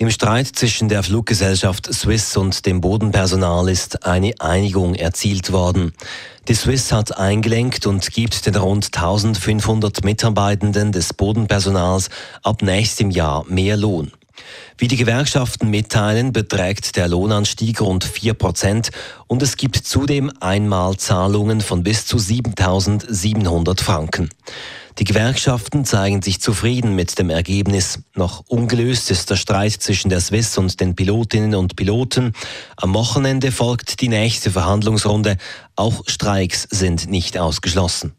Im Streit zwischen der Fluggesellschaft Swiss und dem Bodenpersonal ist eine Einigung erzielt worden. Die Swiss hat eingelenkt und gibt den rund 1500 Mitarbeitenden des Bodenpersonals ab nächstem Jahr mehr Lohn. Wie die Gewerkschaften mitteilen, beträgt der Lohnanstieg rund 4 Prozent und es gibt zudem Einmalzahlungen von bis zu 7.700 Franken. Die Gewerkschaften zeigen sich zufrieden mit dem Ergebnis. Noch ungelöst ist der Streit zwischen der Swiss und den Pilotinnen und Piloten. Am Wochenende folgt die nächste Verhandlungsrunde. Auch Streiks sind nicht ausgeschlossen.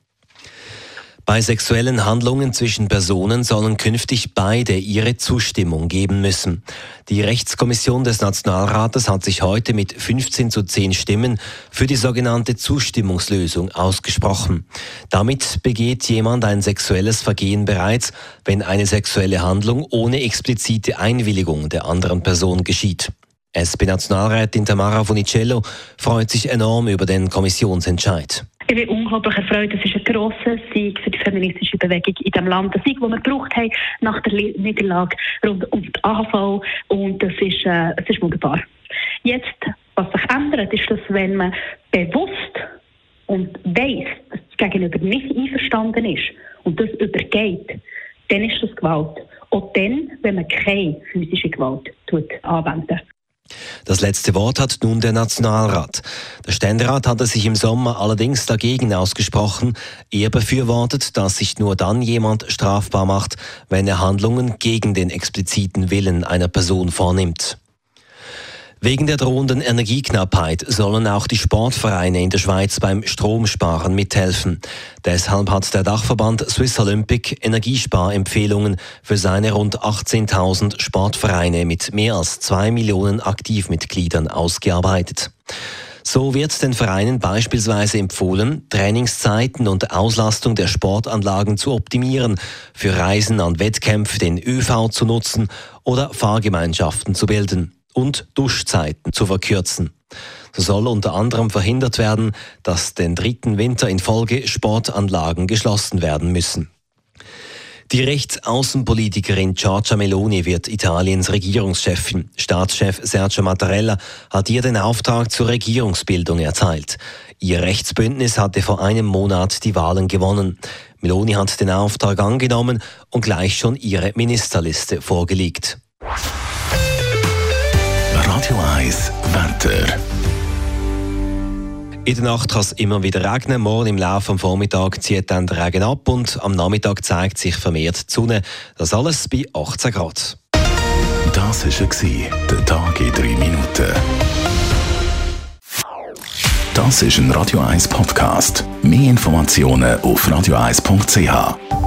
Bei sexuellen Handlungen zwischen Personen sollen künftig beide ihre Zustimmung geben müssen. Die Rechtskommission des Nationalrates hat sich heute mit 15 zu 10 Stimmen für die sogenannte Zustimmungslösung ausgesprochen. Damit begeht jemand ein sexuelles Vergehen bereits, wenn eine sexuelle Handlung ohne explizite Einwilligung der anderen Person geschieht. SP-Nationalrätin Tamara Funicello freut sich enorm über den Kommissionsentscheid. Ich bin unglaublich erfreut. Es ist ein grosser Sieg für die feministische Bewegung in diesem Land. Ein Sieg, den wir gebraucht haben nach der Niederlage rund um die AHV. Und das ist, äh, es ist wunderbar. Jetzt, was sich ändert, ist, dass wenn man bewusst und weiss, dass das Gegenüber nicht einverstanden ist und das übergeht, dann ist das Gewalt. Auch dann, wenn man keine physische Gewalt anwendet. Das letzte Wort hat nun der Nationalrat. Der Ständerat hatte sich im Sommer allerdings dagegen ausgesprochen. Er befürwortet, dass sich nur dann jemand strafbar macht, wenn er Handlungen gegen den expliziten Willen einer Person vornimmt. Wegen der drohenden Energieknappheit sollen auch die Sportvereine in der Schweiz beim Stromsparen mithelfen. Deshalb hat der Dachverband Swiss Olympic Energiesparempfehlungen für seine rund 18.000 Sportvereine mit mehr als zwei Millionen Aktivmitgliedern ausgearbeitet. So wird den Vereinen beispielsweise empfohlen, Trainingszeiten und Auslastung der Sportanlagen zu optimieren, für Reisen an Wettkämpfe den ÖV zu nutzen oder Fahrgemeinschaften zu bilden und Duschzeiten zu verkürzen. So soll unter anderem verhindert werden, dass den dritten Winter in Folge Sportanlagen geschlossen werden müssen. Die Rechtsaußenpolitikerin Giorgia Meloni wird Italiens Regierungschefin. Staatschef Sergio Mattarella hat ihr den Auftrag zur Regierungsbildung erteilt. Ihr Rechtsbündnis hatte vor einem Monat die Wahlen gewonnen. Meloni hat den Auftrag angenommen und gleich schon ihre Ministerliste vorgelegt. Radio 1 Wetter. In der Nacht kann es immer wieder regnen. Morgen im Laufe des Vormittags zieht dann der Regen ab und am Nachmittag zeigt sich vermehrt die Sonne. Das alles bei 18 Grad. Das war der Tag in 3 Minuten. Das ist ein Radio 1 Podcast. Mehr Informationen auf radio1.ch.